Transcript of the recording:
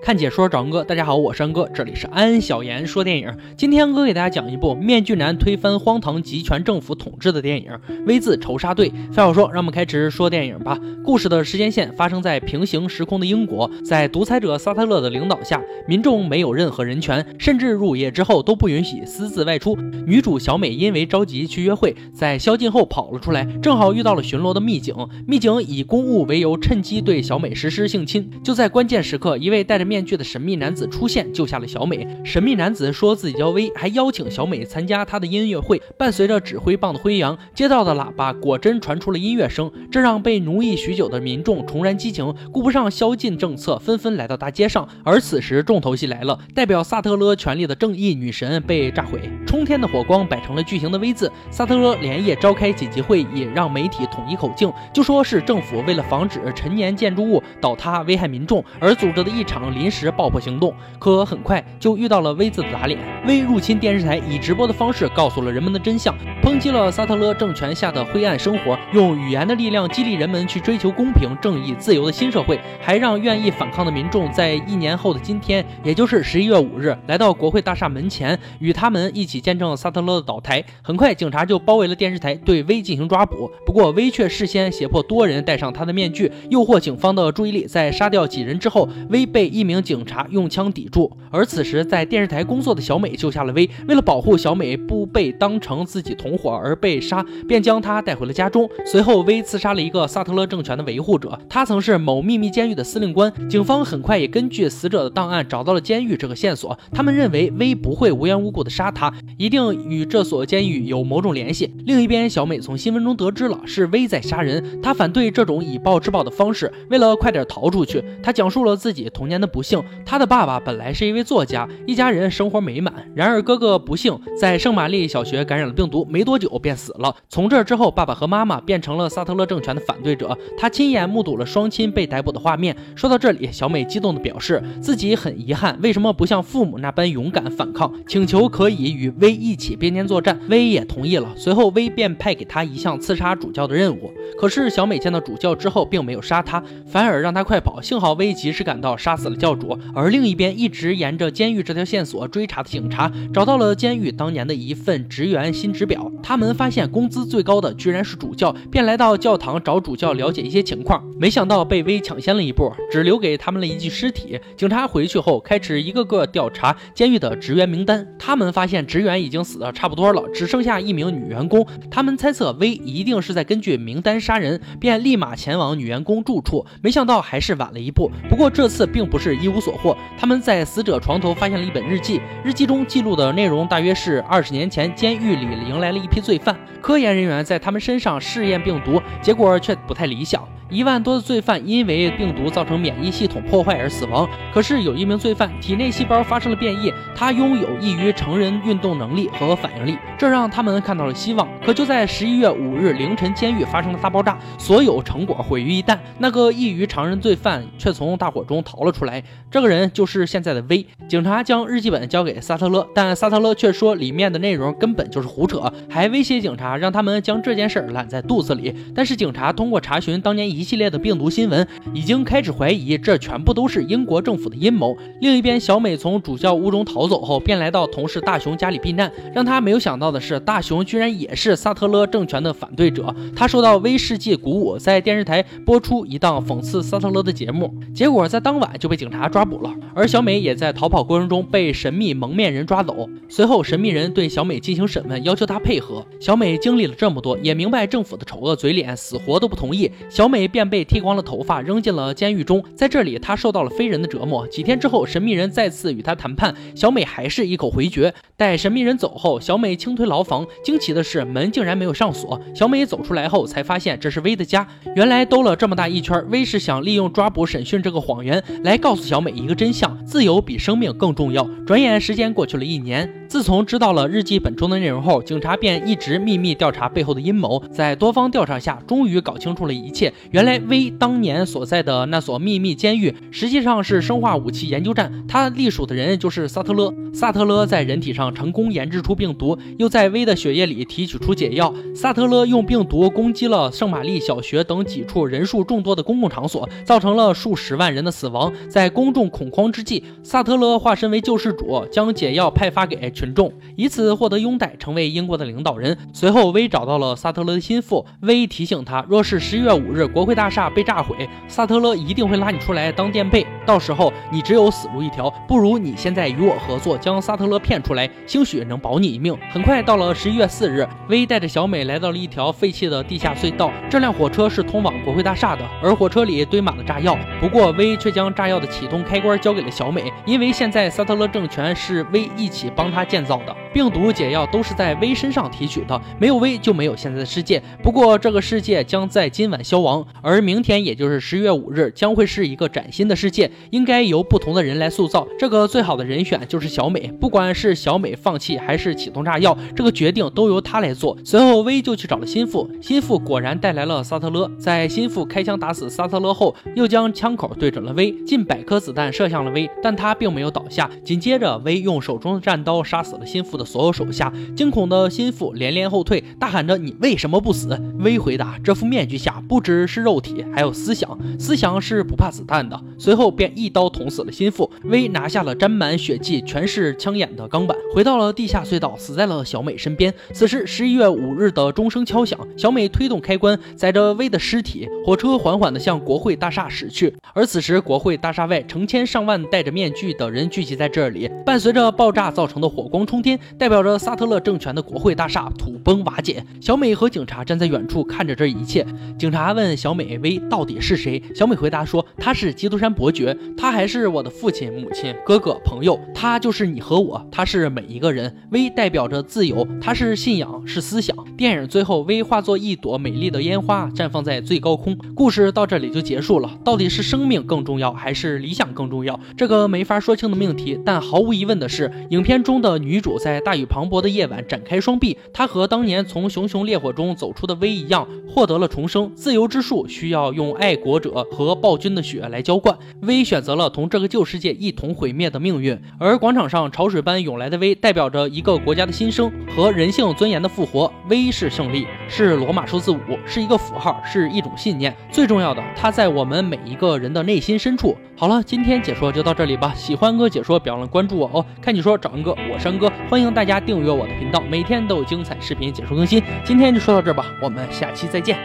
看解说找恩哥，大家好，我是恩哥，这里是安小言说电影。今天哥给大家讲一部面具男推翻荒唐集权政府统治的电影《V 字仇杀队》。废话说，让我们开始说电影吧。故事的时间线发生在平行时空的英国，在独裁者萨特勒的领导下，民众没有任何人权，甚至入夜之后都不允许私自外出。女主小美因为着急去约会，在宵禁后跑了出来，正好遇到了巡逻的密警。密警以公务为由，趁机对小美实施性侵。就在关键时刻，一位戴着面具的神秘男子出现，救下了小美。神秘男子说自己叫威，还邀请小美参加他的音乐会。伴随着指挥棒的挥扬，街道的喇叭果真传出了音乐声，这让被奴役许久的民众重燃激情，顾不上宵禁政策，纷纷来到大街上。而此时重头戏来了，代表萨特勒权力的正义女神被炸毁，冲天的火光摆成了巨型的 V 字。萨特勒连夜召开紧急会议，让媒体统一口径，就说是政府为了防止陈年建筑物倒塌危害民众而组织的一场临时爆破行动。可很快就遇到了 V 字的打脸，V 入侵电视台，以直播的方式告诉了人们的真相，抨击了萨特勒政权下的灰暗生活，用语言的力量激励人们去追求公平、正义、自由的新社会，还让愿意反抗的民众在一年后的今天，也就是十一月五日，来到国会大厦门前，与他们一起见证萨特勒的倒台。很快，警察就包围了电视台，对 V 进行抓捕。不过，V 却事先胁迫多人戴上他的面具，诱惑警方的注意力。在杀掉几人之后，V 被一名警察用枪抵住。而此时，在电视台工作的小美救下了威。为了保护小美不被当成自己同伙而被杀，便将她带回了家中。随后威刺杀了一个萨特勒政权的维护者，他曾是某秘密监狱的司令官。警方很快也根据死者的档案找到了监狱这个线索。他们认为威不会无缘无故的杀他，一定与这所监狱有某种联系。另一边，小美从新闻中得知了是威在杀人，她反对这种以暴制暴的方式。为了快点逃出去，她讲述了自己童年的不不幸。他的爸爸本来是一位作家，一家人生活美满。然而哥哥不幸在圣玛丽小学感染了病毒，没多久便死了。从这之后，爸爸和妈妈变成了萨特勒政权的反对者。他亲眼目睹了双亲被逮捕的画面。说到这里，小美激动地表示自己很遗憾，为什么不像父母那般勇敢反抗，请求可以与威一起并肩作战。威也同意了。随后，威便派给他一项刺杀主教的任务。可是小美见到主教之后，并没有杀他，反而让他快跑。幸好威及时赶到，杀死了教教主。而另一边，一直沿着监狱这条线索追查的警察，找到了监狱当年的一份职员薪职表。他们发现工资最高的居然是主教，便来到教堂找主教了解一些情况。没想到被威抢先了一步，只留给他们了一具尸体。警察回去后，开始一个个调查监狱的职员名单。他们发现职员已经死的差不多了，只剩下一名女员工。他们猜测威一定是在根据名单杀人，便立马前往女员工住处。没想到还是晚了一步。不过这次并不是一无所获，他们在死者床头发现了一本日记，日记中记录的内容大约是二十年前监狱里迎来了一批罪犯，科研人员在他们身上试验病毒，结果却不太理想。一万多的罪犯因为病毒造成免疫系统破坏而死亡。可是有一名罪犯体内细胞发生了变异，他拥有异于成人运动能力和反应力，这让他们看到了希望。可就在十一月五日凌晨，监狱发生了大爆炸，所有成果毁于一旦。那个异于常人罪犯却从大火中逃了出来，这个人就是现在的 V。警察将日记本交给萨特勒，但萨特勒却说里面的内容根本就是胡扯，还威胁警察让他们将这件事揽在肚子里。但是警察通过查询当年一系列的病毒新闻，已经开始怀疑这全部都是英国政府的阴谋。另一边，小美从主教屋中逃走后，便来到同事大雄家里避难。让他没有想到的是，大雄居然也是萨特勒政权的反对者。他受到威士忌鼓舞，在电视台播出一档讽刺萨特勒的节目，结果在当晚就被警察抓捕了。而小美也在逃跑过程中被神秘蒙面人抓走。随后，神秘人对小美进行审问，要求她配合。小美经历了这么多，也明白政府的丑恶嘴脸，死活都不同意。小美便被剃光了头发，扔进了监狱中。在这里，他受到了非人的折磨。几天之后，神秘人再次与他谈判，小美还是一口回绝。待神秘人走后，小美轻推牢房，惊奇的是门竟然没有上锁。小美走出来后，才发现这是威的家。原来兜了这么大一圈，威是想利用抓捕审讯这个谎言，来告诉小美一个真相：自由比生命更重要。转眼时间过去了一年。自从知道了日记本中的内容后，警察便一直秘密调查背后的阴谋。在多方调查下，终于搞清楚了一切。原原来威当年所在的那所秘密监狱，实际上是生化武器研究站，他隶属的人就是萨特勒。萨特勒在人体上成功研制出病毒，又在威的血液里提取出解药。萨特勒用病毒攻击了圣玛丽小学等几处人数众多的公共场所，造成了数十万人的死亡。在公众恐慌之际，萨特勒化身为救世主，将解药派发给群众，以此获得拥戴，成为英国的领导人。随后，威找到了萨特勒的心腹，威提醒他，若是十一月五日国会大厦被炸毁，萨特勒一定会拉你出来当垫背，到时候你只有死路一条。不如你现在与我合作，将萨特勒骗出来，兴许能保你一命。很快到了十一月四日，威带着小美来到了一条废弃的地下隧道，这辆火车是通往国会大厦的，而火车里堆满了炸药。不过威却将炸药的启动开关交给了小美，因为现在萨特勒政权是威一起帮他建造的，病毒解药都是在威身上提取的，没有威就没有现在的世界。不过这个世界将在今晚消亡，而明天也就是十一月五日将会是一个崭新的世界，应该由不同的人来塑造。这个最好的人选就是小美，不管是小美放弃还是启动炸药，这个决定都由她来做。随后威就去找了心腹，心腹果然带来了萨特勒，在心腹开枪打死萨特勒后，又将枪口对准了威，近百颗子弹射向了威，但他并没有倒下。紧接着威用手中的战刀杀死了心腹的所有手下，惊恐的心腹连连后退，大喊着：“你为什么不死？”威回答：“这副面具下不只是肉体，还有思想，思想是不怕子弹的。”随后便一刀捅死了心腹。威拿下了沾满血迹、全是枪眼的钢板，回到了地下隧道，死在了小美身边。此时十一月五日的钟声敲响，小美推动开关，载着威的尸体，火车缓缓地向国会大厦驶去。而此时国会大厦外，成千上万戴着面具的人聚集在这里，伴随着爆炸造成的火光冲天，代表着萨特勒政权的国会大厦土崩瓦解。小美和警察站在远处看着这一切。警察问小美威到底是谁？小美回答说他是基督山伯爵，他还是我的父亲、母亲、哥哥、朋友，他就是你和我，他是每一个人。威代表着自由，他是信仰，是思想。电影最后，威化作一朵美丽的烟花，绽放在最高空。故事到这里就结束了。到底是生命更重要，还是理想更重要？这个没法说清的命题。但毫无疑问的是，影片中的女主在大雨磅礴的夜晚展开双臂，她和当年从熊熊烈火中走出的威一样，获得了重生。自由之树需要用爱国者和暴君的血来浇灌。V 威选择了同这个旧世界一同毁灭的命运，而广场上潮水般涌来的威，代表着一个国家的新生和人性尊严的复活。威是胜利，是罗马数字五，是一个符号，是一种信念。最重要的，它在我们每一个人的内心深处。好了，今天解说就到这里吧。喜欢哥解说，别忘了关注我哦。看你说找恩哥，我是安哥，欢迎大家订阅我的频道，每天都有精彩视频解说更新。今天就说到这儿吧，我们下期再见。